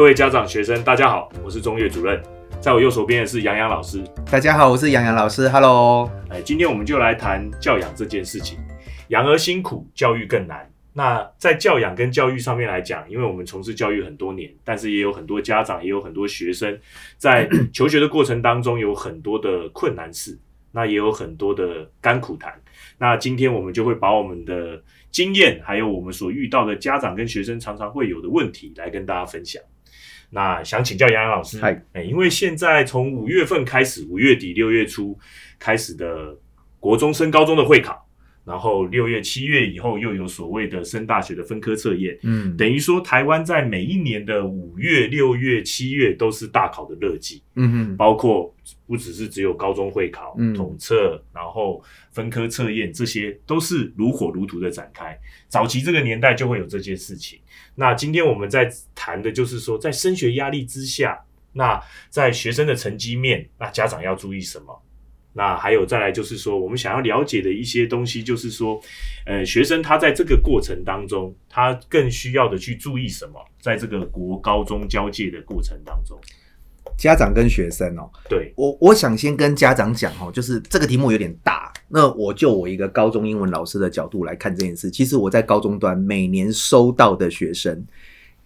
各位家长、学生，大家好，我是中岳主任，在我右手边的是杨洋老师。大家好，我是杨洋老师，Hello。哎，今天我们就来谈教养这件事情。养儿辛苦，教育更难。那在教养跟教育上面来讲，因为我们从事教育很多年，但是也有很多家长，也有很多学生，在求学的过程当中有很多的困难事，那也有很多的甘苦谈。那今天我们就会把我们的经验，还有我们所遇到的家长跟学生常常会有的问题，来跟大家分享。那想请教杨洋老师，嗨，哎，因为现在从五月份开始，五月底六月初开始的国中升高中的会考，然后六月七月以后又有所谓的升大学的分科测验，嗯等于说台湾在每一年的五月、六月、七月都是大考的热季，嗯哼，包括不只是只有高中会考、嗯统测，然后分科测验，这些都是如火如荼的展开。早期这个年代就会有这些事情。那今天我们在谈的就是说，在升学压力之下，那在学生的成绩面，那家长要注意什么？那还有再来就是说，我们想要了解的一些东西，就是说，呃，学生他在这个过程当中，他更需要的去注意什么？在这个国高中交界的过程当中，家长跟学生哦，对，我我想先跟家长讲哦，就是这个题目有点大，那我就我一个高中英文老师的角度来看这件事。其实我在高中端每年收到的学生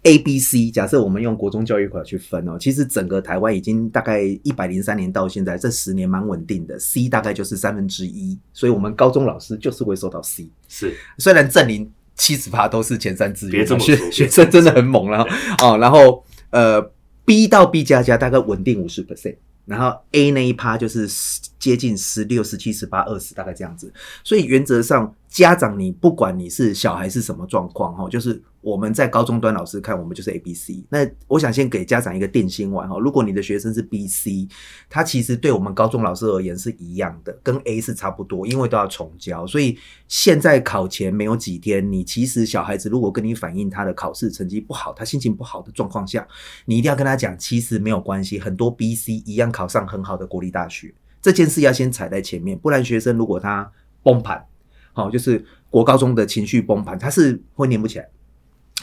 A、B、C，假设我们用国中教育法去分哦，其实整个台湾已经大概一百零三年到现在这十年蛮稳定的，C 大概就是三分之一，所以我们高中老师就是会收到 C。是虽然正林七十趴都是前三志愿，学学生真的很猛了哦。然后呃 B 到 B 加加大概稳定五十 percent，然后 A 那一趴就是接近十六、十七、十八、二十，大概这样子。所以原则上，家长你不管你是小孩是什么状况哈，就是我们在高中端老师看，我们就是 A、B、C。那我想先给家长一个定心丸哈，如果你的学生是 B、C，他其实对我们高中老师而言是一样的，跟 A 是差不多，因为都要重教。所以现在考前没有几天，你其实小孩子如果跟你反映他的考试成绩不好，他心情不好的状况下，你一定要跟他讲，其实没有关系，很多 B、C 一样考上很好的国立大学。这件事要先踩在前面，不然学生如果他崩盘，好、就是国高中的情绪崩盘，他是会念不起来。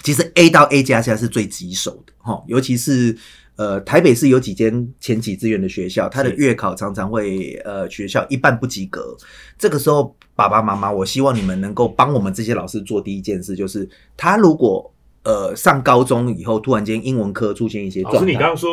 其实 A 到 A 加加是最棘手的，哈、尤其是呃台北市有几间前几志愿的学校，它的月考常常会呃学校一半不及格。这个时候爸爸妈妈，我希望你们能够帮我们这些老师做第一件事，就是他如果呃上高中以后突然间英文科出现一些老师，你刚刚说，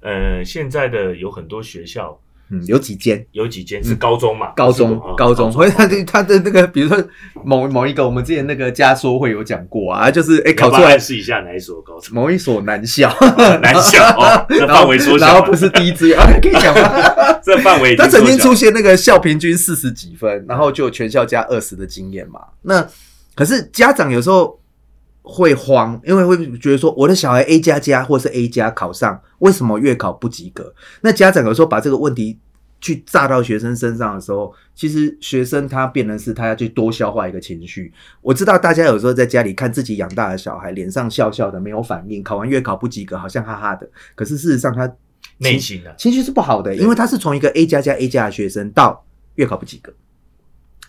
呃，现在的有很多学校嗯有几间有几间是高中嘛？高中，高中，所以他的他的那个，比如说某某一个，我们之前那个家说会有讲过啊，就是哎、考出来要不要暗示一下哪一所高中？某一所男校，南校 哦，这范围缩小，然后不是第一志愿，啊，可以讲吗？这范围他曾经出现那个校平均四十几分，然后就有全校加二十的经验嘛。那可是家长有时候会慌，因为会觉得说我的小孩 A 加加或是 A 加考上，为什么月考不及格？那家长有时候把这个问题去炸到学生身上的时候，其实学生他变成是他要去多消化一个情绪。我知道大家有时候在家里看自己养大的小孩，脸上笑笑的没有反应，考完月考不及格，好像哈哈的，可是事实上他内心啊，情绪是不好的，因为他是从一个 A 加加 A 加的学生到月考不及格。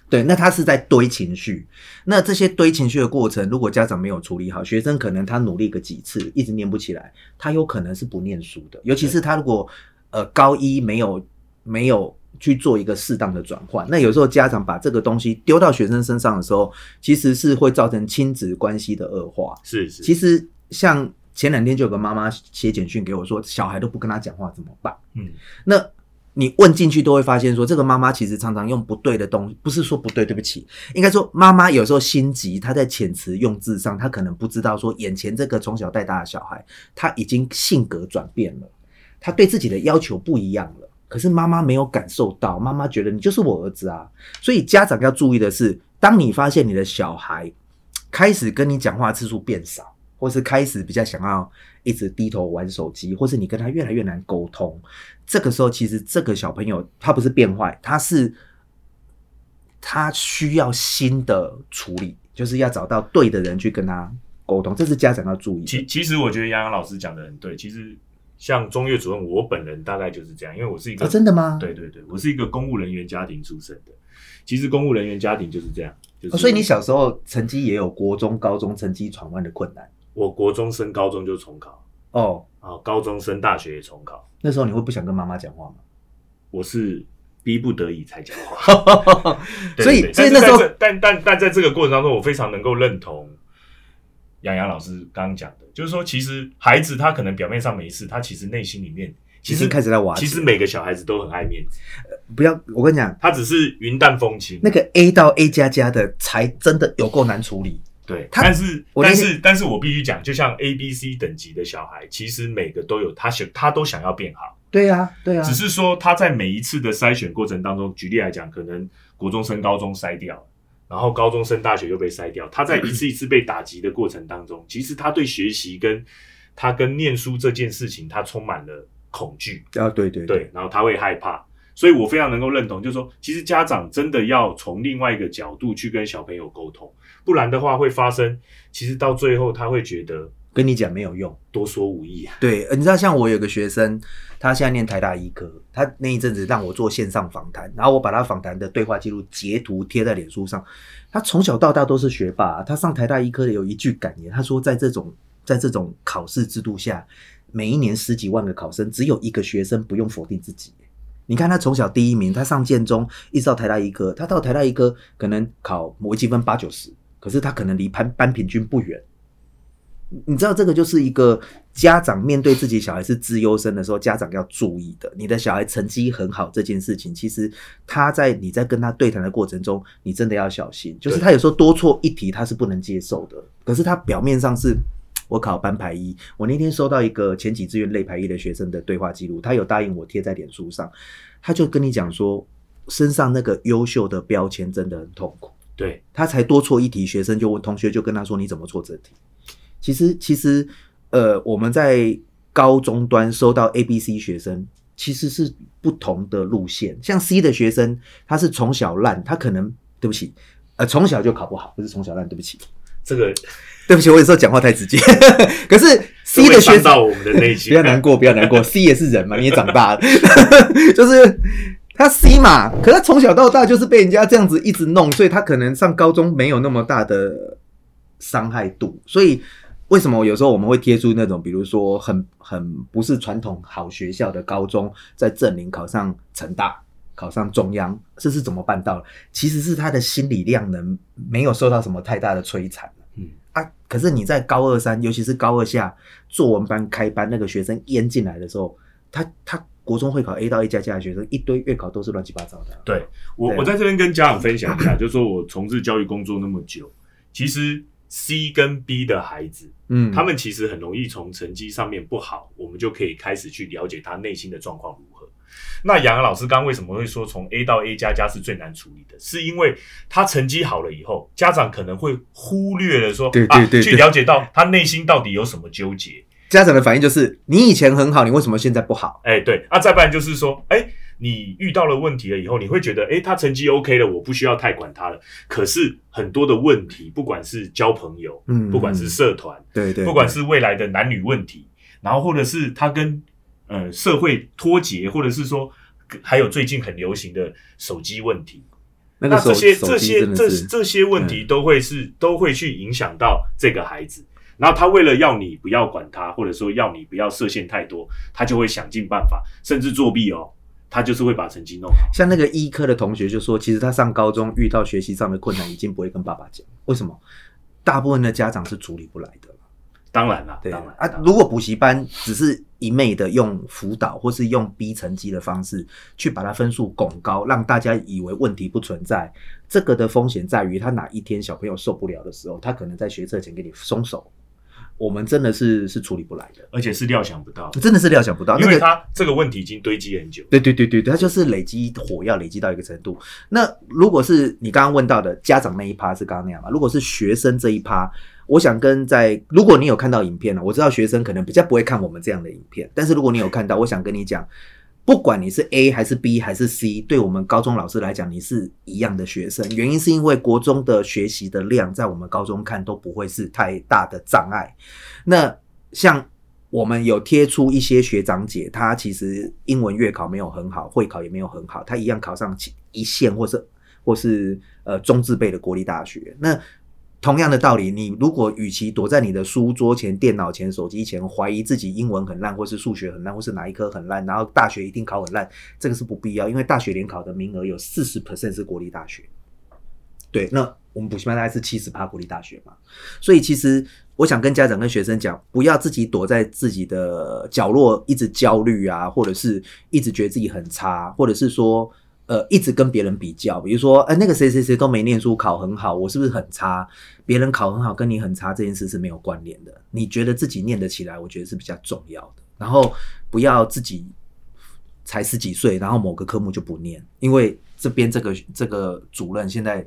对，那他是在堆情绪。那这些堆情绪的过程，如果家长没有处理好，学生可能他努力个几次，一直念不起来，他有可能是不念书的。尤其是他如果呃高一没有没有去做一个适当的转换，那有时候家长把这个东西丢到学生身上的时候，其实是会造成亲子关系的恶化。是是，其实像前两天就有个妈妈写简讯给我说，小孩都不跟他讲话怎么办？嗯，那你问进去都会发现说，这个妈妈其实常常用不对的东西，不是说不对，对不起，应该说妈妈有时候心急，她在遣词用字上，她可能不知道说眼前这个从小带大的小孩，他已经性格转变了，他对自己的要求不一样了。可是妈妈没有感受到，妈妈觉得你就是我儿子啊，所以家长要注意的是，当你发现你的小孩开始跟你讲话次数变少，或是开始比较想要一直低头玩手机，或是你跟他越来越难沟通，这个时候其实这个小朋友他不是变坏，他是他需要新的处理，就是要找到对的人去跟他沟通，这是家长要注意的。其其实我觉得杨洋老师讲的很对，其实像中岳主任，我本人大概就是这样，因为我是一个、啊，真的吗？对对对，我是一个公务人员家庭出身的。其实公务人员家庭就是这样，就是、哦所以你小时候成绩也有国中、高中成绩闯关的困难。我国中升高中就重考，哦，啊，高中升大学也重考，那时候你会不想跟妈妈讲话吗？我是逼不得已才讲话。对所以对对所以那时候但是在这但但但在这个过程当中，我非常能够认同杨洋老师刚刚讲的，就是说，其实孩子他可能表面上没事，他其实内心里面其实开始在玩其实每个小孩子都很爱面子，不要，我跟你讲，他只是云淡风轻。那个 A 到 A 加加的才真的有够难处理。对，但是但是但是我必须讲，就像 A、B、C 等级的小孩，其实每个都有他想他都想要变好，对呀、对呀、只是说他在每一次的筛选过程当中，举例来讲，可能国中升高中筛掉，然后高中升大学又被筛掉，他在一次一次被打击的过程当中，其实他对学习跟他跟念书这件事情，他充满了恐惧，啊，对对。对，然后他会害怕。所以我非常能够认同，就是说，其实家长真的要从另外一个角度去跟小朋友沟通，不然的话会发生，其实到最后他会觉得跟你讲没有用。多说无益啊。对，呃你知道，像我有个学生，他现在念台大医科，他那一阵子让我做线上访谈，然后我把他访谈的对话记录截图贴在脸书上。他从小到大都是学霸，他上台大医科有一句感言，他说，在这种在这种考试制度下，每一年十几万个考生，只有一个学生不用否定自己。你看他从小第一名，他上建中一直到台大医科，他到台大医科可能考微积分八九十，可是他可能离班班平均不远。你知道这个就是一个家长面对自己小孩是资优生的时候，家长要注意的。你的小孩成绩很好这件事情，其实他在你在跟他对谈的过程中，你真的要小心。就是他有时候多错一题，他是不能接受的。可是他表面上是。我考班排一，我那天收到一个前几志愿类排一的学生的对话记录，他有答应我贴在脸书上，他就跟你讲说，身上那个优秀的标签真的很痛苦。对，他才多错一题，学生就问同学就跟他说：“你怎么错这题？”其实，其实，呃，我们在高中端收到 A、B、C 学生，其实是不同的路线。像 C 的学生，他是从小烂，他可能对不起，呃，从小就考不好，不是从小烂，对不起，这个对不起，我有时候讲话太直接。可是 C 的学生到我们的内心。不要难过，不要难过。C 也是人嘛，你也长大了，就是他 C 嘛，可他从小到大就是被人家这样子一直弄，所以他可能上高中没有那么大的伤害度。所以为什么有时候我们会贴出那种，比如说很很不是传统好学校的高中，在正林考上成大。考上中央，这是怎么办到的？其实是他的心理量能没有受到什么太大的摧残。嗯啊，可是你在高二三，尤其是高二下作文班开班，那个学生淹进来的时候，他他国中会考 A 到 A 加加的学生，一堆月考都是乱七八糟的。对我我在这边跟家长分享一下，就是说我从事教育工作那么久，其实 C 跟 B 的孩子，嗯，他们其实很容易从成绩上面不好，我们就可以开始去了解他内心的状况如何。那杨洋老师刚刚为什么会说从 A 到 A 加加是最难处理的？是因为他成绩好了以后，家长可能会忽略了说，啊，去了解到他内心到底有什么纠结。家长的反应就是：你以前很好，你为什么现在不好？哎，对，啊，再不然就是说，哎，你遇到了问题了以后，你会觉得，哎，他成绩 OK 了，我不需要太管他了。可是很多的问题，不管是交朋友，嗯不管是社团，对对，不管是未来的男女问题，然后或者是他跟呃社会脱节，或者是说还有最近很流行的手机问题，那这些这些这这些问题都会是、都会去影响到这个孩子。然后他为了要你不要管他，或者说要你不要设限太多，他就会想尽办法，甚至作弊哦，他就是会把成绩弄好。像那个医科的同学就说，其实他上高中遇到学习上的困难，已经不会跟爸爸讲。为什么？大部分的家长是处理不来的。当然啦，对当然啊，如果补习班只是一昧的用辅导或是用逼成绩的方式去把他分数拱高，让大家以为问题不存在，这个的风险在于他哪一天小朋友受不了的时候，他可能在学测前给你松手。我们真的是是处理不来的，而且是料想不到，真的是料想不到。因为那个他这个问题已经堆积很久。对对对对，他就是累积火药累积到一个程度。那如果是你刚刚问到的家长那一趴是刚刚那样嘛？如果是学生这一趴，我想跟在如果你有看到影片了，我知道学生可能比较不会看我们这样的影片，但是如果你有看到，我想跟你讲，不管你是 A 还是 B 还是 C，对我们高中老师来讲，你是一样的学生。原因是因为国中的学习的量，在我们高中看都不会是太大的障碍。那像我们有贴出一些学长姐，她其实英文月考没有很好，会考也没有很好，她一样考上一线或是或是呃中字辈的国立大学。那同样的道理，你如果与其躲在你的书桌前、电脑前、手机前，怀疑自己英文很烂，或是数学很烂，或是哪一科很烂，然后大学一定考很烂，这个是不必要，因为大学联考的名额有四十 percent 是国立大学。对，那我们补习班大概是七十趴国立大学嘛，所以其实我想跟家长跟学生讲，不要自己躲在自己的角落一直焦虑啊，或者是一直觉得自己很差，或者是说。呃，一直跟别人比较，比如说，哎，那个谁谁谁都没念书，考很好，我是不是很差？别人考很好，跟你很差这件事是没有关联的。你觉得自己念得起来，我觉得是比较重要的。然后不要自己才十几岁，然后某个科目就不念，因为这边这个这个主任现在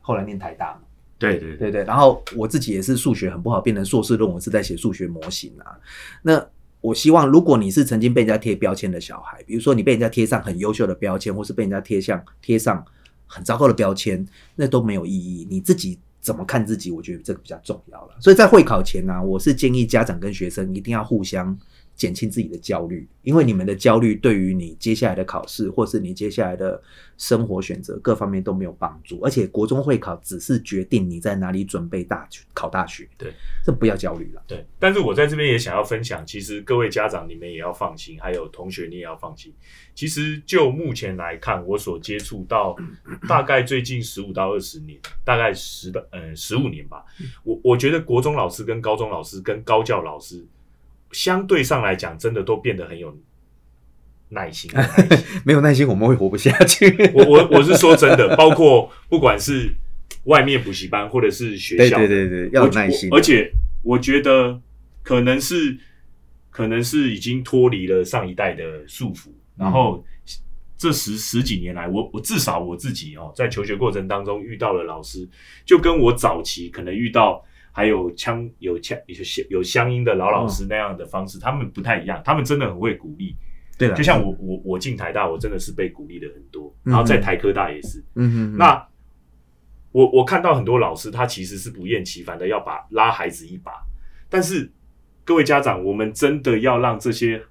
后来念台大嘛，对对对对。然后我自己也是数学很不好，变成硕士论文是在写数学模型啊，那。我希望，如果你是曾经被人家贴标签的小孩，比如说你被人家贴上很优秀的标签，或是被人家贴上贴上很糟糕的标签，那都没有意义。你自己怎么看自己？我觉得这个比较重要了。所以在会考前呢，我是建议家长跟学生一定要互相。减轻自己的焦虑，因为你们的焦虑对于你接下来的考试，或是你接下来的生活选择各方面都没有帮助。而且国中会考只是决定你在哪里准备大考大学，对，这不要焦虑了。对，但是我在这边也想要分享，其实各位家长你们也要放心，还有同学你也要放心。其实就目前来看，我所接触到 大概最近十五到二十年，大概十的呃十五年吧。我我觉得国中老师跟高中老师跟高教老师。相对上来讲，真的都变得很有 耐心。没有耐心，我们会活不下去。我我我是说真的，包括不管是外面补习班或者是学校，对对对对，要有耐心。而且我觉得可能是可能是已经脱离了上一代的束缚，然后这十十几年来，我我至少我自己哦，在求学过程当中遇到了老师，就跟我早期可能遇到。还有腔有腔有乡有乡音的老老师那样的方式，他们不太一样，他们真的很会鼓励。对，就像我我我进台大，我真的是被鼓励的很多，然后在台科大也是。嗯嗯。那我我看到很多老师，他其实是不厌其烦的要把拉孩子一把，但是各位家长，我们真的要让这些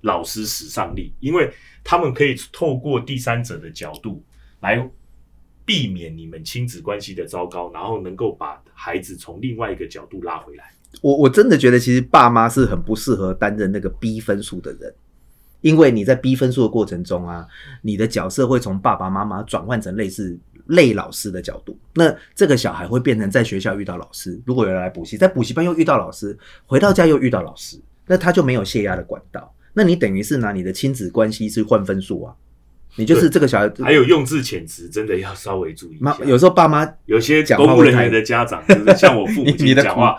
老师使上力，因为他们可以透过第三者的角度来。避免你们亲子关系的糟糕，然后能够把孩子从另外一个角度拉回来。我我真的觉得，其实爸妈是很不适合担任那个逼分数的人，因为你在逼分数的过程中啊，你的角色会从爸爸妈妈转换成类似类老师的角度。那这个小孩会变成在学校遇到老师，如果有人来补习，在补习班又遇到老师，回到家又遇到老师，那他就没有泄压的管道。那你等于是拿你的亲子关系是换分数啊。你就是这个小孩，还有用字遣词，真的要稍微注意一下。有时候爸妈有些公务人员的家长，就是像我父母 亲讲话，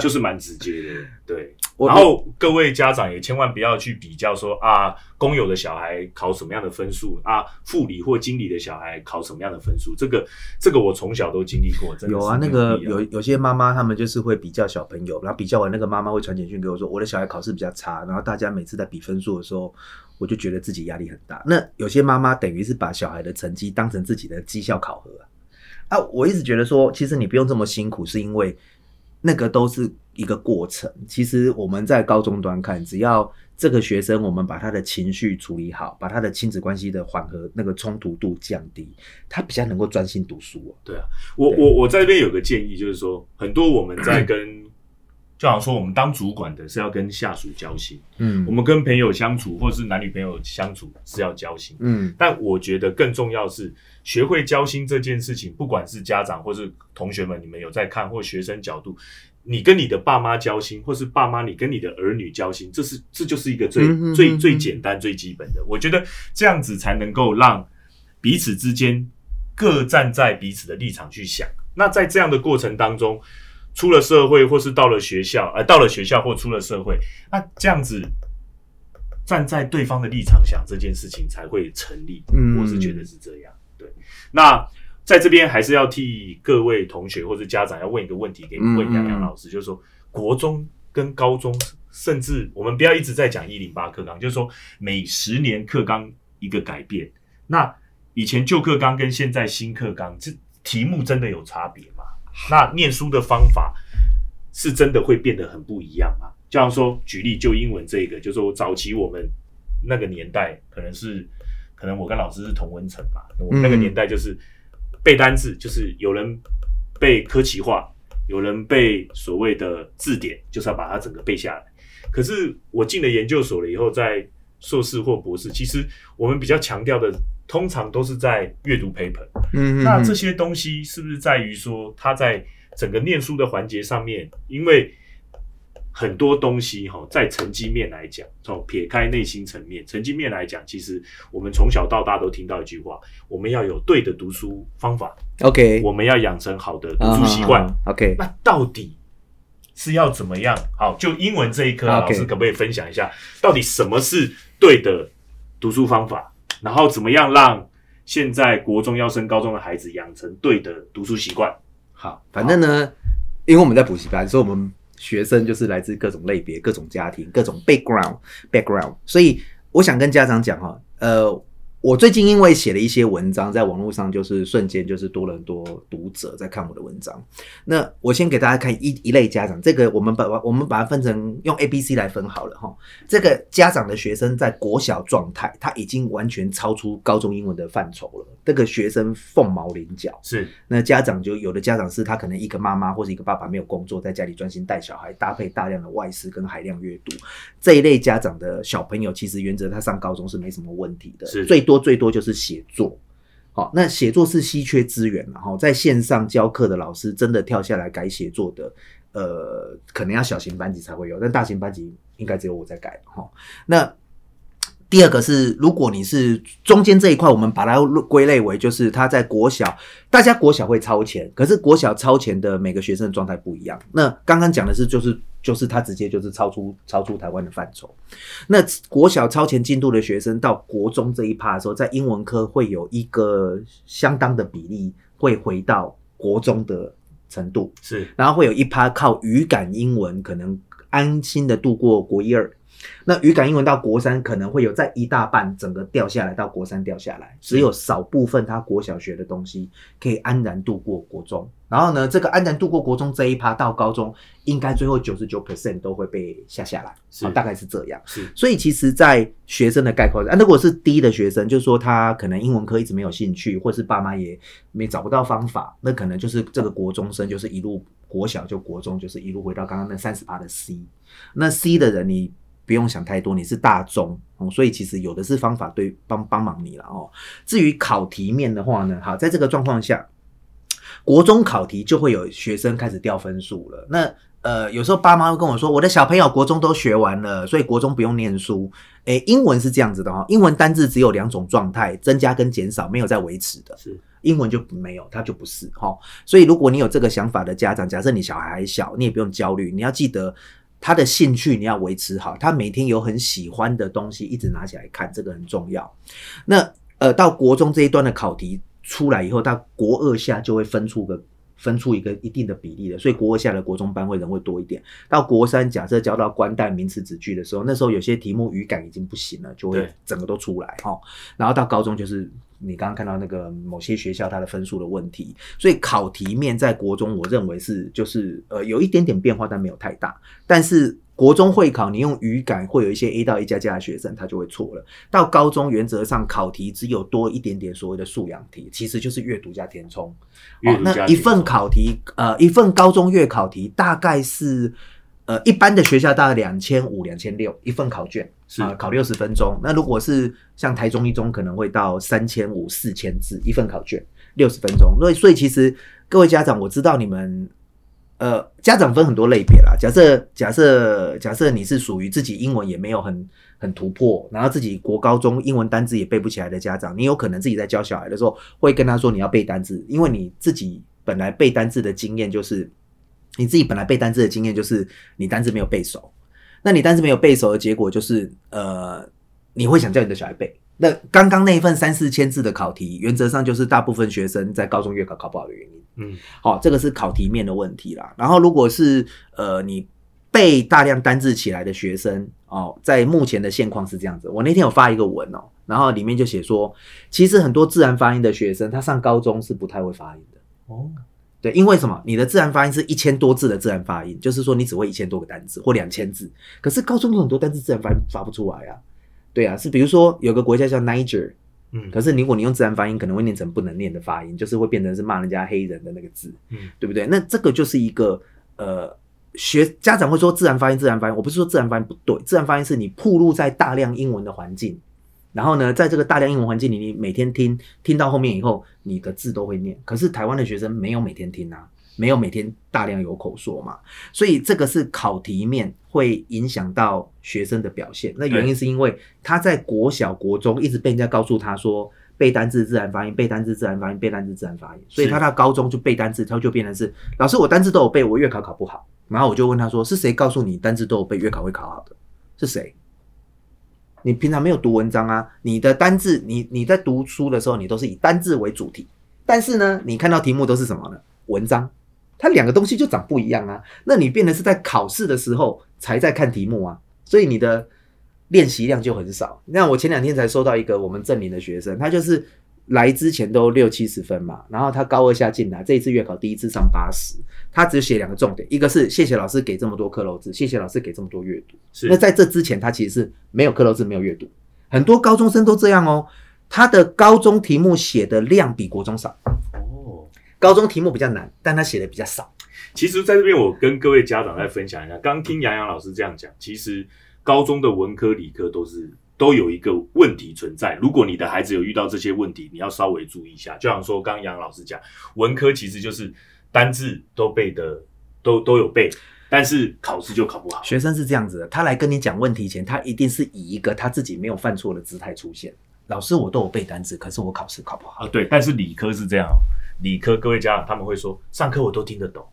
就是蛮直接的。对，然后各位家长也千万不要去比较说啊，公有的小孩考什么样的分数啊，副理或经理的小孩考什么样的分数。这个这个我从小都经历过。有啊，那个有有些妈妈他们就是会比较小朋友，然后比较完那个妈妈会传简讯给我说，我的小孩考试比较差，然后大家每次在比分数的时候。我就觉得自己压力很大。那有些妈妈等于是把小孩的成绩当成自己的绩效考核啊。我一直觉得说，其实你不用这么辛苦，是因为那个都是一个过程。其实我们在高中端看，只要这个学生，我们把他的情绪处理好，把他的亲子关系的缓和那个冲突度降低，他比较能够专心读书。对啊，我我我在这边有个建议，就是说，很多我们在跟。就好像说，我们当主管的是要跟下属交心，嗯，我们跟朋友相处，或者是男女朋友相处是要交心，嗯。但我觉得更重要是学会交心这件事情，不管是家长或是同学们，你们有在看，或学生角度，你跟你的爸妈交心，或是爸妈你跟你的儿女交心，这是这就是一个最最最简单最基本的。我觉得这样子才能够让彼此之间各站在彼此的立场去想。那在这样的过程当中。出了社会，或是到了学校，呃，到了学校或出了社会，那这样子站在对方的立场想这件事情才会成立。嗯，我是觉得是这样。对，那在这边还是要替各位同学或者家长要问一个问题，给问杨洋老师，就是说国中跟高中，甚至我们不要一直在讲一零八课纲，就是说每十年课纲一个改变，那以前旧课纲跟现在新课纲，这题目真的有差别吗？那念书的方法是真的会变得很不一样吗？就像说，举例就英文这个，就是说早期我们那个年代，可能是可能我跟老师是同温层吧，我们那个年代就是背单字，就是有人背科奇化，有人背所谓的字典，就是要把它整个背下来。可是我进了研究所了以后，在硕士或博士，其实我们比较强调的，通常都是在阅读 paper。嗯那这些东西是不是在于说，他在整个念书的环节上面，因为很多东西哈，在成绩面来讲，从撇开内心层面，成绩面来讲，其实我们从小到大都听到一句话：我们要有对的读书方法，OK，我们要养成好的读书习惯。OK，那到底是要怎么样？好，就英文这一科、老师可不可以分享一下，到底什么是对的读书方法？然后怎么样让现在国中要升高中的孩子养成对的读书习惯？好，反正呢，因为我们在补习班，所以我们学生就是来自各种类别、各种家庭、各种 background background，所以我想跟家长讲哈，呃。我最近因为写了一些文章，在网络上就是瞬间就是多了很多读者在看我的文章。那我先给大家看一一类家长，这个我们把我们把它分成用 A、B、C 来分好了哈。这个家长的学生在国小状态，他已经完全超出高中英文的范畴了。这个学生凤毛麟角，是那家长就有的家长是他可能一个妈妈或者一个爸爸没有工作，在家里专心带小孩，搭配大量的外事跟海量阅读，这一类家长的小朋友，其实原则他上高中是没什么问题的，是最多最多就是写作。好，那写作是稀缺资源，然后在线上教课的老师真的跳下来改写作的，呃，可能要小型班级才会有，但大型班级应该只有我在改哈。那第二个是，如果你是中间这一块，我们把它归类为就是他在国小，大家国小会超前，可是国小超前的每个学生的状态不一样。那刚刚讲的是就是就是他直接就是超出超出台湾的范畴。那国小超前进度的学生到国中这一趴的时候，在英文科会有一个相当的比例会回到国中的程度，是然后会有一趴靠语感英文可能安心的度过国一二。那语感英文到国三可能会有在一大半整个掉下来到国三掉下来，只有少部分他国小学的东西可以安然度过国中。然后呢，这个安然度过国中这一趴到高中，应该最后九十九 percent 都会被下下来，是啊大概是这样。是所以其实，在学生的概括啊，如果是低的学生，就是说他可能英文科一直没有兴趣，或是爸妈也没找不到方法，那可能就是这个国中生就是一路国小就国中，就是一路回到刚刚那三十八的 C。那 C 的人你不用想太多，你是大中哦，所以其实有的是方法对帮帮忙你了哦。至于考题面的话呢，好，在这个状况下，国中考题就会有学生开始掉分数了。那呃，有时候爸妈会跟我说，我的小朋友国中都学完了，所以国中不用念书。诶，英文是这样子的哈、英文单字只有两种状态，增加跟减少，没有在维持的。是英文就没有，它就不是哈。所以如果你有这个想法的家长，假设你小孩还小，你也不用焦虑，你要记得他的兴趣你要维持好，他每天有很喜欢的东西一直拿起来看，这个很重要。那呃，到国中这一段的考题出来以后，到国二下就会分出个。分出一个一定的比例的，所以国二下的国中班会人会多一点。到国三，假设教到官代名词子句的时候，那时候有些题目语感已经不行了，就会整个都出来哈。然后到高中就是你刚刚看到那个某些学校它的分数的问题，所以考题面在国中我认为是就是呃有一点点变化，但没有太大。但是国中会考你用语感会有一些 A 到 A 加加的学生他就会错了。到高中原则上考题只有多一点点所谓的素养题，其实就是阅读加填充。那一份考题，呃，一份高中月考题大概是，呃，一般的学校大概两千五、两千六一份考卷，是啊、考六十分钟。那如果是像台中一中，可能会到三千五、四千字一份考卷，六十分钟。所以，所以其实各位家长，我知道你们。呃，家长分很多类别啦。假设假设假设你是属于自己英文也没有很很突破，然后自己国高中英文单字也背不起来的家长，你有可能自己在教小孩的时候会跟他说你要背单字，因为你自己本来背单字的经验就是你自己本来背单字的经验就是你单字没有背熟，那你单字没有背熟的结果就是呃你会想叫你的小孩背。那刚刚那一份三四千字的考题，原则上就是大部分学生在高中月考考不好的原因。嗯好、这个是考题面的问题啦。然后如果是呃你背大量单字起来的学生哦，在目前的现况是这样子。我那天有发一个文哦，然后里面就写说，其实很多自然发音的学生，他上高中是不太会发音的。哦对，因为什么？你的自然发音是一千多字的自然发音，就是说你只会一千多个单字或两千字，可是高中有很多单字自然发音发不出来啊。对啊，是比如说有个国家叫 Niger 嗯可是如果你用自然发音，可能会念成不能念的发音，就是会变成是骂人家黑人的那个字，嗯对不对？那这个就是一个呃，学家长会说自然发音，自然发音。我不是说自然发音不对，自然发音是你暴露在大量英文的环境，然后呢，在这个大量英文环境里，你每天听听到后面以后，你的字都会念。可是台湾的学生没有每天听啊，没有每天大量有口说嘛，所以这个是考题面会影响到学生的表现。那原因是因为他在国小、国中一直被人家告诉他说。背单字自然发音，背单字自然发音，背单字自然发音，所以他到高中就背单字，他就变成是老师我单字都有背，我月考考不好。然后我就问他说：“是谁告诉你单字都有背，月考会考好的？是谁？你平常没有读文章啊？你的单字，你你在读书的时候，你都是以单字为主题，但是呢，你看到题目都是什么呢？文章，它两个东西就长不一样啊。那你变得是在考试的时候才在看题目啊，所以你的练习量就很少。那我前两天才收到一个我们正林的学生，他就是。来之前都六七十分嘛，然后他高二下进来，这一次月考第一次上八十，他只写两个重点，一个是谢谢老师给这么多课漏字，谢谢老师给这么多阅读。是那在这之前，他其实是没有课漏字，没有阅读，很多高中生都这样哦。他的高中题目写的量比国中少，哦。高中题目比较难，但他写的比较少。其实，在这边我跟各位家长再分享一下，刚听杨洋老师这样讲，其实高中的文科、理科都是都有一个问题存在。如果你的孩子有遇到这些问题，你要稍微注意一下。就像说，刚刚杨老师讲，文科其实就是单字都背的，都都有背，但是考试就考不好。学生是这样子的，他来跟你讲问题前，他一定是以一个他自己没有犯错的姿态出现。老师，我都有背单词，可是我考试考不好。啊，对，但是理科是这样哦，理科各位家长他们会说，上课我都听得懂，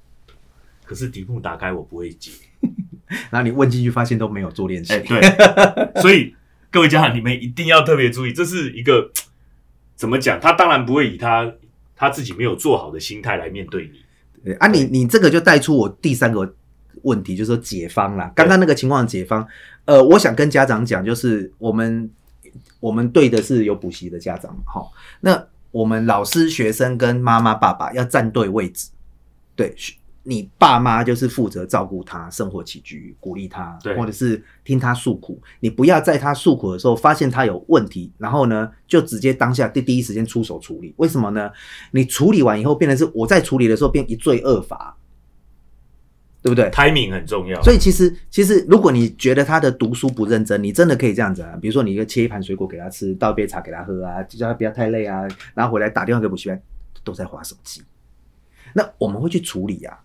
可是题目打开我不会解。然后你问进去，发现都没有做练习。哎、对，所以各位家长你们一定要特别注意，这是一个 怎么讲？他当然不会以他他自己没有做好的心态来面对你。对啊你，你这个就带出我第三个问题，就是说解方啦。刚刚那个情况的解方，呃，我想跟家长讲，就是我们我们对的是有补习的家长嘛，哈。那我们老师、学生跟妈妈、爸爸要站对位置，对。你爸妈就是负责照顾他生活起居，鼓励他，或者是听他诉苦。你不要在他诉苦的时候发现他有问题，然后呢就直接当下第第一时间出手处理。为什么呢？你处理完以后，变成是我在处理的时候变一罪二罚，对不对？timing 很重要，所以其实其实如果你觉得他的读书不认真，你真的可以这样子啊，比如说你一个切一盘水果给他吃，倒一杯茶给他喝啊，就叫他不要太累啊，然后回来打电话给补习班，都在划手机。那我们会去处理啊，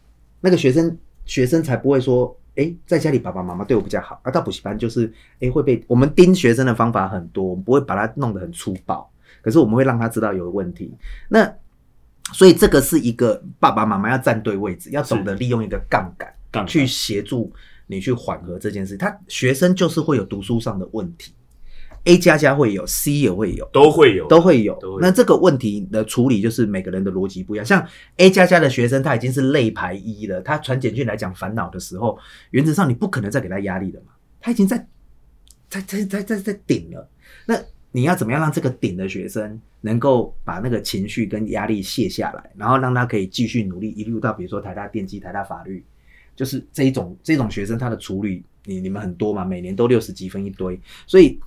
那个学生学生才不会说，哎，在家里爸爸妈妈对我比较好，啊，到补习班就是，哎，会被我们盯学生的方法很多，我们不会把他弄得很粗暴，可是我们会让他知道有问题。那所以这个是一个爸爸妈妈要站对位置，要懂得利用一个杠杆。杠杆去协助你去缓和这件事。他学生就是会有读书上的问题，A 加加会有，C 也会有，都会有，都会有。那这个问题的处理就是每个人的逻辑不一样。像 A 加加的学生，他已经是类排一了，他传简讯来讲烦恼的时候，原则上你不可能再给他压力了嘛，他已经在在在在在在顶了。那你要怎么样让这个顶的学生能够把那个情绪跟压力卸下来，然后让他可以继续努力，一路到比如说台大电机、台大法律，就是这一种这种学生他的处理，你你们很多嘛，每年都六十几分一堆，所以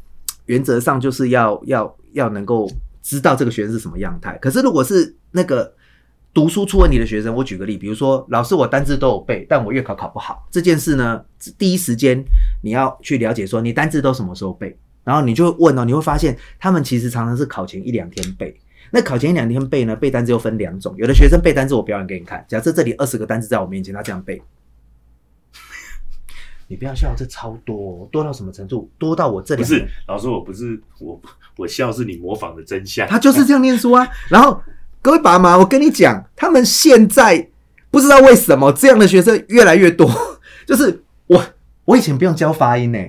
原则上就是要要要能够知道这个学生是什么样态。可是如果是那个读书出问题的学生，我举个例，比如说老师我单字都有背，但我月考考不好，这件事呢，第一时间你要去了解说你单字都什么时候背，然后你就会问哦，你会发现他们其实常常是考前一两天背。那考前一两天背呢，背单词又分两种，有的学生背单词我表演给你看，假设这里二十个单词在我面前，他这样背。你不要笑，这超多、哦，多到什么程度？多到我这里不是老师，我不是我我笑是你模仿的真相，他就是这样念书啊。然后各位爸妈，我跟你讲，他们现在不知道为什么这样的学生越来越多。就是我，我以前不用教发音呢、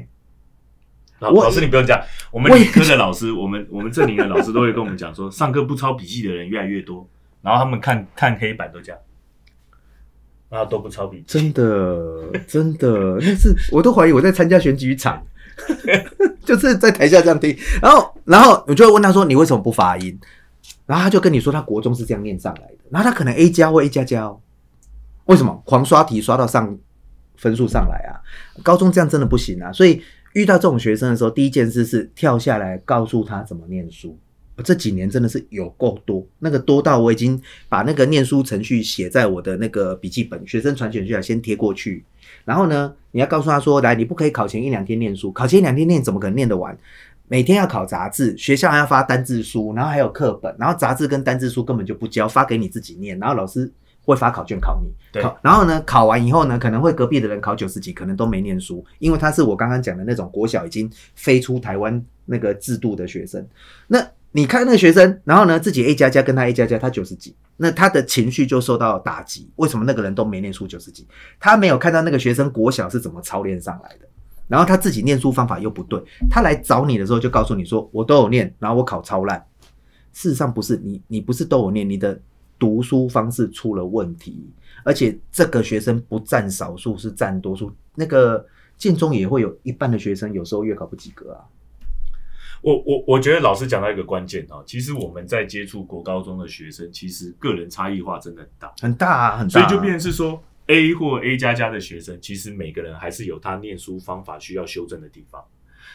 我老老师你不用讲，我们理科的老师，我们我们这里的老师都会跟我们讲说，上课不抄笔记的人越来越多，然后他们看看黑板都这样，啊都不抄笔记，真的，真的，那是我都怀疑我在参加选举场，就是在台下这样听，然后，然后我就会问他说：“你为什么不发音？”然后他就跟你说，他国中是这样念上来的，然后他可能 A 加或 A 加加哦，为什么狂刷题刷到上分数上来啊？高中这样真的不行啊！所以遇到这种学生的时候，第一件事是跳下来告诉他怎么念书，这几年真的是有够多，那个多到我已经把那个念书程序写在我的那个笔记本，学生传选序先贴过去。然后呢，你要告诉他说，来，你不可以考前一两天念书，考前一两天念怎么可能念得完？每天要考杂志，学校还要发单字书，然后还有课本，然后杂志跟单字书根本就不教，发给你自己念，然后老师。会发考卷考你，对考，然后呢，考完以后呢，可能会隔壁的人考九十几，可能都没念书，因为他是我刚刚讲的那种国小已经飞出台湾那个制度的学生。那你看那个学生，然后呢，自己 A 加加跟他 A 加加，他九十几，那他的情绪就受到打击。为什么那个人都没念书九十几？他没有看到那个学生国小是怎么操练上来的，然后他自己念书方法又不对，他来找你的时候就告诉你说，我都有念，然后我考超烂。事实上不是你，你不是都有念，你的读书方式出了问题，而且这个学生不占少数，是占多数。那个建中也会有一半的学生有时候月考不及格啊。我我我觉得老师讲到一个关键啊，其实我们在接触国高中的学生，其实个人差异化真的很大，很大啊，很大、所以就变成是说 A 或 A 加加的学生，其实每个人还是有他念书方法需要修正的地方。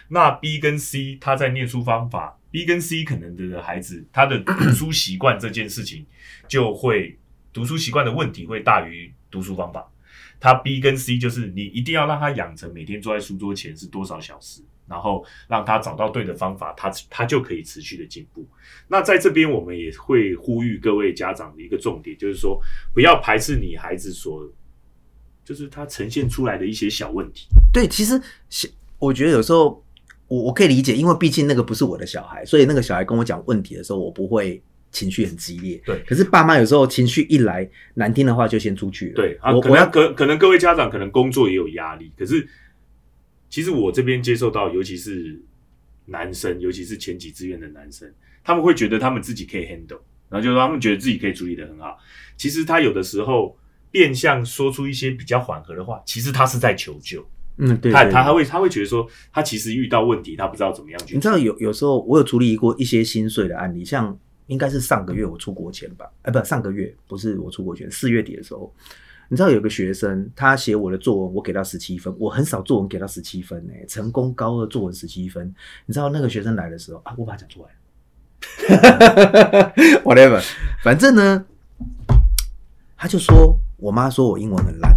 那 B 跟 C 他在念书方法，B 跟 C 可能的孩子他的读书习惯这件事情，就会读书习惯的问题会大于读书方法。他 B 跟 C 就是你一定要让他养成每天坐在书桌前是多少小时，然后让他找到对的方法，他他就可以持续的进步。那在这边我们也会呼吁各位家长的一个重点，就是说不要排斥你孩子所就是他呈现出来的一些小问题。对，其实小我觉得有时候我我可以理解，因为毕竟那个不是我的小孩，所以那个小孩跟我讲问题的时候，我不会情绪很激烈。对可是爸妈有时候情绪一来，难听的话就先出去了。对啊，我我要可能可可能各位家长可能工作也有压力，可是其实我这边接受到，尤其是男生，尤其是前几志愿的男生，他们会觉得他们自己可以 handle，然后就是他们觉得自己可以处理的很好。其实他有的时候变相说出一些比较缓和的话，其实他是在求救。嗯，对对对他他他会他会觉得说，他其实遇到问题，他不知道怎么样去。你知道有有时候我有处理过一些心碎的案例，像应该是上个月我出国前吧，哎，不，上个月不是我出国前，四月底的时候，你知道有个学生他写我的作文，我给到十七分，我很少作文给到十七分诶、成功高二作文十七分，你知道那个学生来的时候啊，我把它讲出来了，whatever，反正呢，他就说我妈说我英文很烂。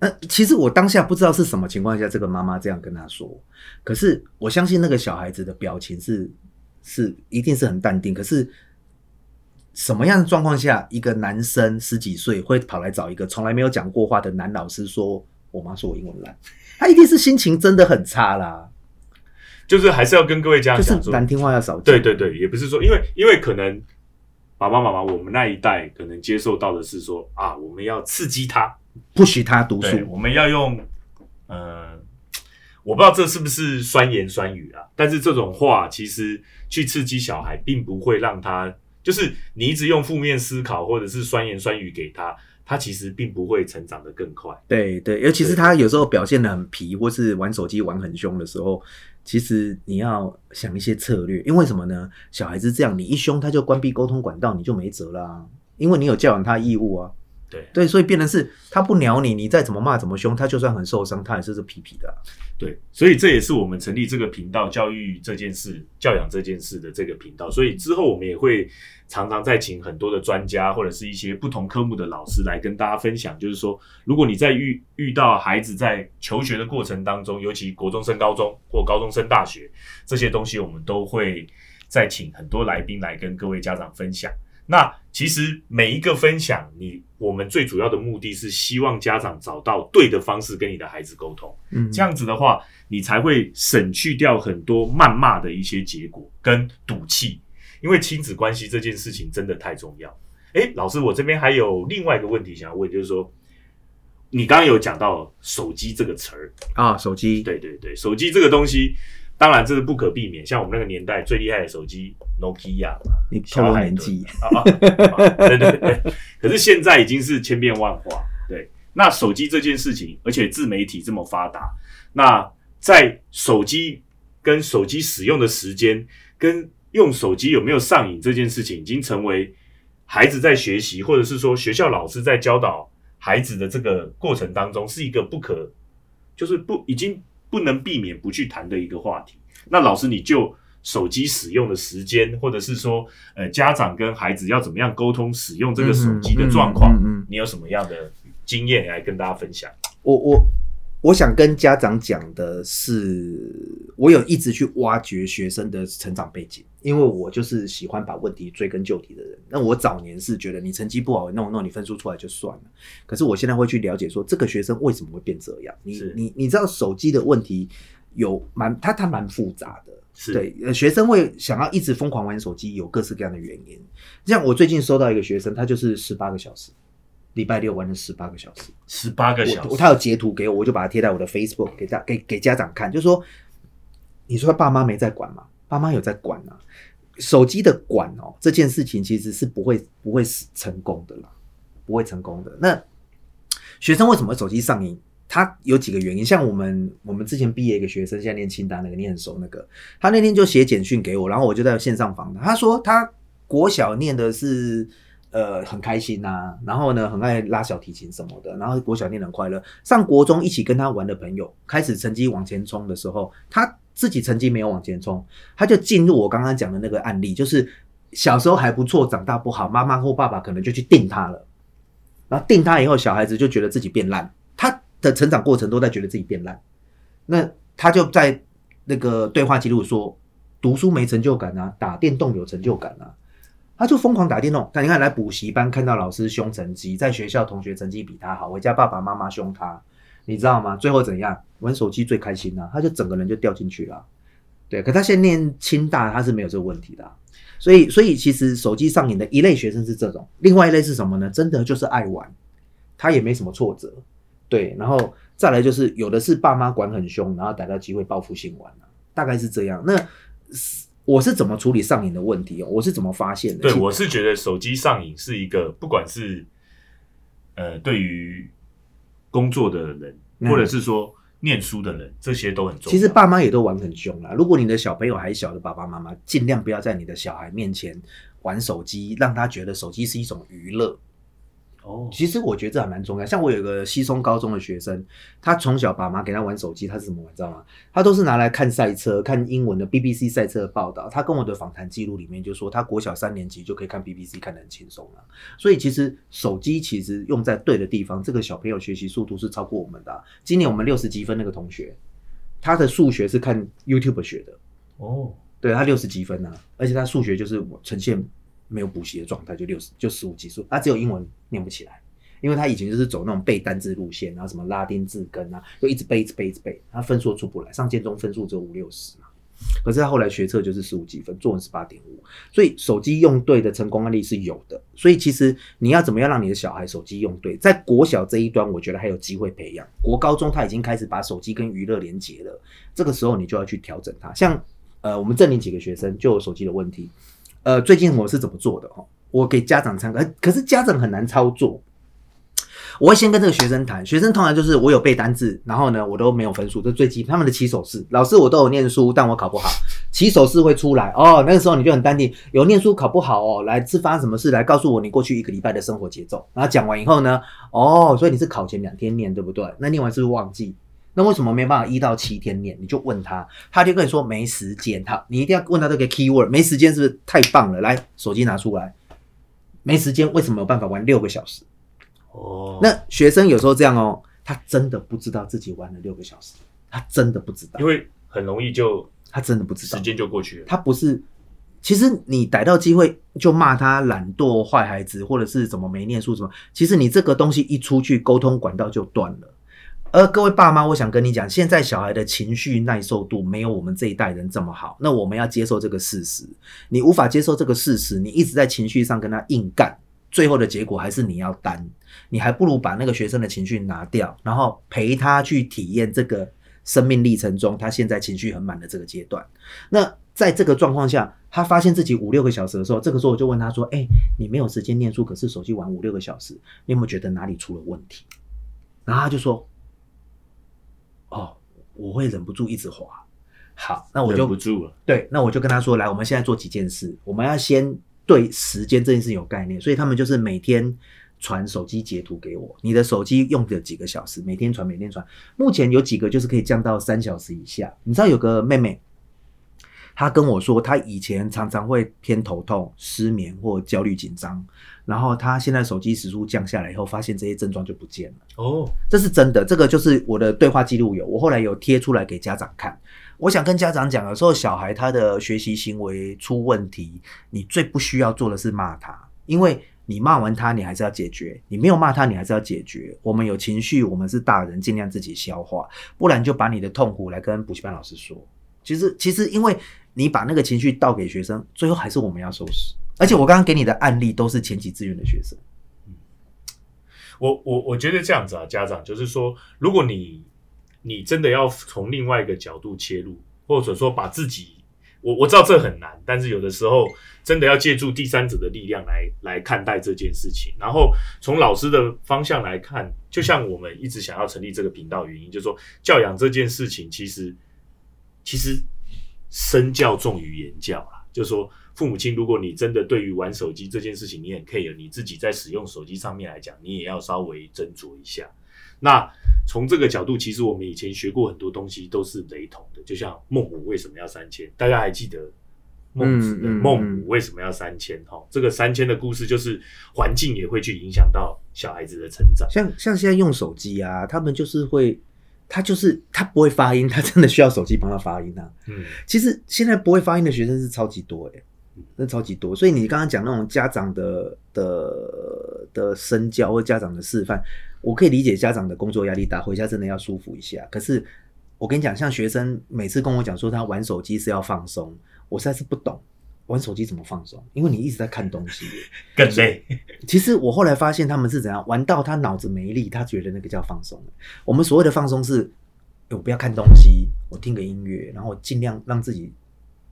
那其实我当下不知道是什么情况下，这个妈妈这样跟他说。可是我相信那个小孩子的表情是是一定是很淡定。可是什么样的状况下，一个男生十几岁会跑来找一个从来没有讲过话的男老师说：“我妈说我英文烂。”他一定是心情真的很差啦，就是还是要跟各位家就是长讲说，难听话要少讲。对对对，也不是说，因为因为可能爸爸妈妈我们那一代可能接受到的是说啊，我们要刺激他，不许他读对，书。我们要用呃，我不知道这是不是酸言酸语啊，但是这种话其实去刺激小孩，并不会让他，就是你一直用负面思考或者是酸言酸语给他，他其实并不会成长得更快。对对，尤其是他有时候表现的很皮，或是玩手机玩很凶的时候，其实你要想一些策略。因为什么呢？小孩子这样，你一凶他就关闭沟通管道，你就没辙啦、因为你有教养他义务啊。对对，所以变成是他不鸟你，你再怎么骂怎么凶，他就算很受伤，他也是是皮皮的啊、对，所以这也是我们成立这个频道教育这件事、教养这件事的这个频道。所以之后我们也会常常在请很多的专家或者是一些不同科目的老师来跟大家分享，就是说，如果你在遇遇到孩子在求学的过程当中，尤其国中升高中或高中升大学这些东西，我们都会再请很多来宾来跟各位家长分享。那其实每一个分享，你我们最主要的目的是希望家长找到对的方式跟你的孩子沟通。嗯，这样子的话，你才会省去掉很多谩骂的一些结果跟赌气，因为亲子关系这件事情真的太重要。诶，老师，我这边还有另外一个问题想要问，就是说，你刚刚有讲到手机这个词儿，啊，手机对对对，手机这个东西，当然这是不可避免。像我们那个年代最厉害的手机，Nokia 嘛，你透小海豚露年纪，啊啊，对对对。可是现在已经是千变万化，对。那手机这件事情，而且自媒体这么发达，那在手机跟手机使用的时间，跟用手机有没有上瘾这件事情，已经成为孩子在学习，或者是说学校老师在教导孩子的这个过程当中，是一个不可，就是不已经不能避免不去谈的一个话题。那老师你就手机使用的时间，或者是说呃家长跟孩子要怎么样沟通使用这个手机的状况，嗯嗯嗯嗯你有什么样的经验来跟大家分享？我我我想跟家长讲的是，我有一直去挖掘学生的成长背景，因为我就是喜欢把问题追根究底的人。那我早年是觉得你成绩不好弄弄，你分数出来就算了。可是我现在会去了解说，这个学生为什么会变这样？你你你知道手机的问题有蛮它它蛮复杂的。是对，呃，学生会想要一直疯狂玩手机，有各式各样的原因。像我最近收到一个学生，他就是十八个小时，礼拜六玩了十八个小时。十八个小时，我他有截图给我，我就把它贴在我的 Facebook 给家给给家长看，就说你说爸妈没在管吗？爸妈有在管啊。手机的管哦，这件事情其实是不会不会成功的啦，不会成功的。那学生为什么手机上瘾？他有几个原因，像我们我们之前毕业一个学生，现在念清大那个，你很熟那个，他那天就写简讯给我，然后我就在线上访谈，他说他国小念的是呃很开心呐、然后呢很爱拉小提琴什么的，然后国小念很快乐，上国中一起跟他玩的朋友开始成绩往前冲的时候，他自己成绩没有往前冲，他就进入我刚刚讲的那个案例，就是小时候还不错，长大不好，妈妈或爸爸可能就去定他了，然后定他以后，小孩子就觉得自己变烂，他的成长过程都在觉得自己变烂，那他就在那个对话记录说，读书没成就感啊，打电动有成就感啊。他就疯狂打电动，但你看来补习班看到老师凶成绩，在学校同学成绩比他好，回家爸爸妈妈凶他，你知道吗？最后怎样？玩手机最开心啊，他就整个人就掉进去了。对，可他现在念清大，他是没有这个问题的、所以，所以其实手机上瘾的一类学生是这种，另外一类是什么呢？真的就是爱玩，他也没什么挫折，对，然后再来就是有的是爸妈管很凶，然后逮到机会报复性玩啊，大概是这样。那我是怎么处理上瘾的问题哦？我是怎么发现的？对，我是觉得手机上瘾是一个，不管是呃对于工作的人，嗯或者是说念书的人，这些都很重要。其实爸妈也都玩很凶啦。如果你的小朋友还小的爸爸妈妈，尽量不要在你的小孩面前玩手机，让他觉得手机是一种娱乐。哦，其实我觉得这还蛮重要。像我有个西松高中的学生，他从小爸妈给他玩手机，他是怎么玩，知道吗？他都是拿来看赛车，看英文的 BBC 赛车的报道。他跟我的访谈记录里面就说，他国小三年级就可以看 BBC 看得很轻松了。所以其实手机其实用在对的地方，这个小朋友学习速度是超过我们的啊、今年我们六十几分那个同学，他的数学是看 YouTube 学的，哦，对他六十几分啊，而且他数学就是我呈现没有补习的状态，就六十就十五级数，他只有英文念不起来，因为他以前就是走那种背单字路线，然后什么拉丁字根啊，就一直背一直背一直背，他分数出不来，上建中分数只有五六十嘛。可是他后来学测就是十五几分，作文是八点五，所以手机用对的成功案例是有的。所以其实你要怎么样让你的小孩手机用对，在国小这一端，我觉得还有机会培养。国高中他已经开始把手机跟娱乐连结了，这个时候你就要去调整它。像呃，我们这里几个学生就有手机的问题，呃，最近我是怎么做的哦？我给家长参考，可是家长很难操作。我会先跟这个学生谈，学生通常就是我有背单字，然后呢我都没有分数，这最基他们的起手式，老师我都有念书，但我考不好，起手式会出来哦，那个时候你就很淡定，有念书考不好哦，来是发生什么事来告诉我你过去一个礼拜的生活节奏，然后讲完以后呢，哦，所以你是考前两天念对不对？那念完是不是忘记？那为什么没办法一到七天念？你就问他，他就跟你说没时间。好，你一定要问他这个 keyword，没时间是不是太棒了？来，手机拿出来，没时间为什么有办法玩六个小时？哦，那学生有时候这样哦，他真的不知道自己玩了六个小时，他真的不知道因，为很容易就他真的不知道时，间就过去了。他不是。其实你逮到机会就骂他懒惰、坏孩子，或者是怎么没念书什么。其实你这个东西一出去，沟通管道就断了。而各位爸妈，我想跟你讲，现在小孩的情绪耐受度没有我们这一代人这么好。那我们要接受这个事实。你无法接受这个事实，你一直在情绪上跟他硬干，最后的结果还是你要担。你还不如把那个学生的情绪拿掉，然后陪他去体验这个生命历程中他现在情绪很满的这个阶段。那在这个状况下，他发现自己五六个小时的时候，这个时候我就问他说：“哎、你没有时间念书，可是手机玩五六个小时，你有没有觉得哪里出了问题？”然后他就说：“，我会忍不住一直滑。”好，那我就忍不住了。对，那我就跟他说，来，我们现在做几件事，我们要先对时间这件事有概念，所以他们就是每天传手机截图给我，你的手机用的几个小时，每天传，每天传。目前有几个就是可以降到三小时以下。你知道有个妹妹，他跟我说，他以前常常会偏头痛、失眠或焦虑紧张，然后他现在手机时速降下来以后，发现这些症状就不见了。哦，这是真的，这个就是我的对话记录有，我后来有贴出来给家长看。我想跟家长讲，有时候小孩他的学习行为出问题，你最不需要做的是骂他，因为你骂完他，你还是要解决；你没有骂他，你还是要解决。我们有情绪，我们是大人，尽量自己消化，不然就把你的痛苦来跟补习班老师说。其实，其实因为你把那个情绪倒给学生，最后还是我们要收拾。而且我刚刚给你的案例都是前期志愿的学生。我我我觉得这样子啊，家长就是说，如果你你真的要从另外一个角度切入，或者说把自己，我我知道这很难，但是有的时候真的要借助第三者的力量来来看待这件事情。然后从老师的方向来看，就像我们一直想要成立这个频道原因，就是说教养这件事情，其实其实身教重于言教啦，就是说。父母亲，如果你真的对于玩手机这件事情你很 care，你自己在使用手机上面来讲，你也要稍微斟酌一下。那从这个角度，其实我们以前学过很多东西都是雷同的，就像孟母为什么要三千？大家还记得孟子的孟母为什么要三千？哈，这个三千的故事就是环境也会去影响到小孩子的成长。像像现在用手机啊，他们就是会，他就是他不会发音，他真的需要手机帮他发音啊。嗯，其实现在不会发音的学生是超级多诶。那超级多，所以你刚刚讲那种家长的的的身教或家长的示范，我可以理解家长的工作压力大，回家真的要舒服一下。可是我跟你讲，像学生每次跟我讲说他玩手机是要放松，我实在是不懂玩手机怎么放松，因为你一直在看东西，更累。其实我后来发现他们是怎样玩到他脑子没力，他觉得那个叫放松。我们所谓的放松是，我不要看东西，我听个音乐，然后尽量让自己。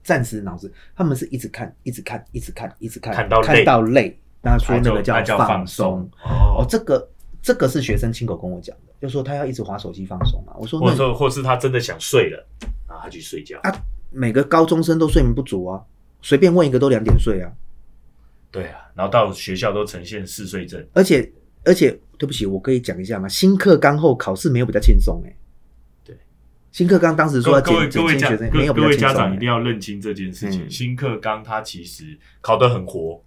暂时脑子，他们是一直看，一直看，一直看，一直看，看到看到累，那说那个叫放松。哦，这个这个是学生亲口跟我讲的，就说他要一直划手机放松嘛。我说，或者或是他真的想睡了，然后他去睡觉。啊，每个高中生都睡眠不足啊，随便问一个都两点睡啊。对啊，然后到学校都呈现嗜睡症，而且而且，对不起，我可以讲一下吗？新课纲后考试没有比较轻松哎。新课纲当时说，各位各位家各位家长一定要认清这件事情。新课纲它其实考得很活，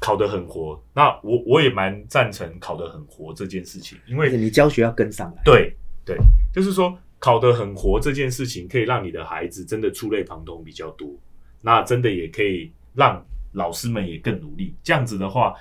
考得很活。那我我也蛮赞成考得很活这件事情，因为你教学要跟上来。对对，就是说考得很活这件事情，可以让你的孩子真的触类旁通比较多。那真的也可以让老师们也更努力。这样子的话，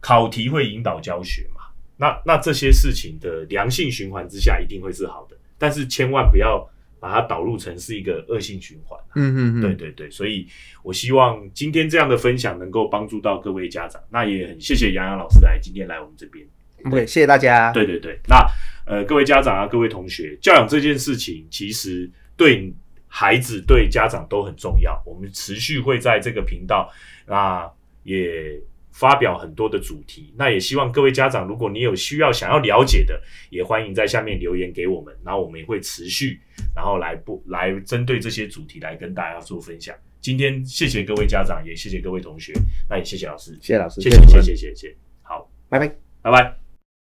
考题会引导教学嘛？那那这些事情的良性循环之下，一定会是好的。但是千万不要把它导入成是一个恶性循环。嗯嗯嗯，对对对，所以我希望今天这样的分享能够帮助到各位家长。那也很谢谢杨洋老师来今天来我们这边。对，谢谢大家。对对对，那呃各位家长啊，各位同学，教养这件事情其实对孩子对家长都很重要。我们持续会在这个频道那也。发表很多的主题，那也希望各位家长，如果你有需要想要了解的，也欢迎在下面留言给我们，然后我们也会持续，然后来不来针对这些主题来跟大家做分享。今天谢谢各位家长，也谢谢各位同学，那也谢谢老师，谢谢老师，谢谢谢谢谢谢，好，拜拜，拜拜。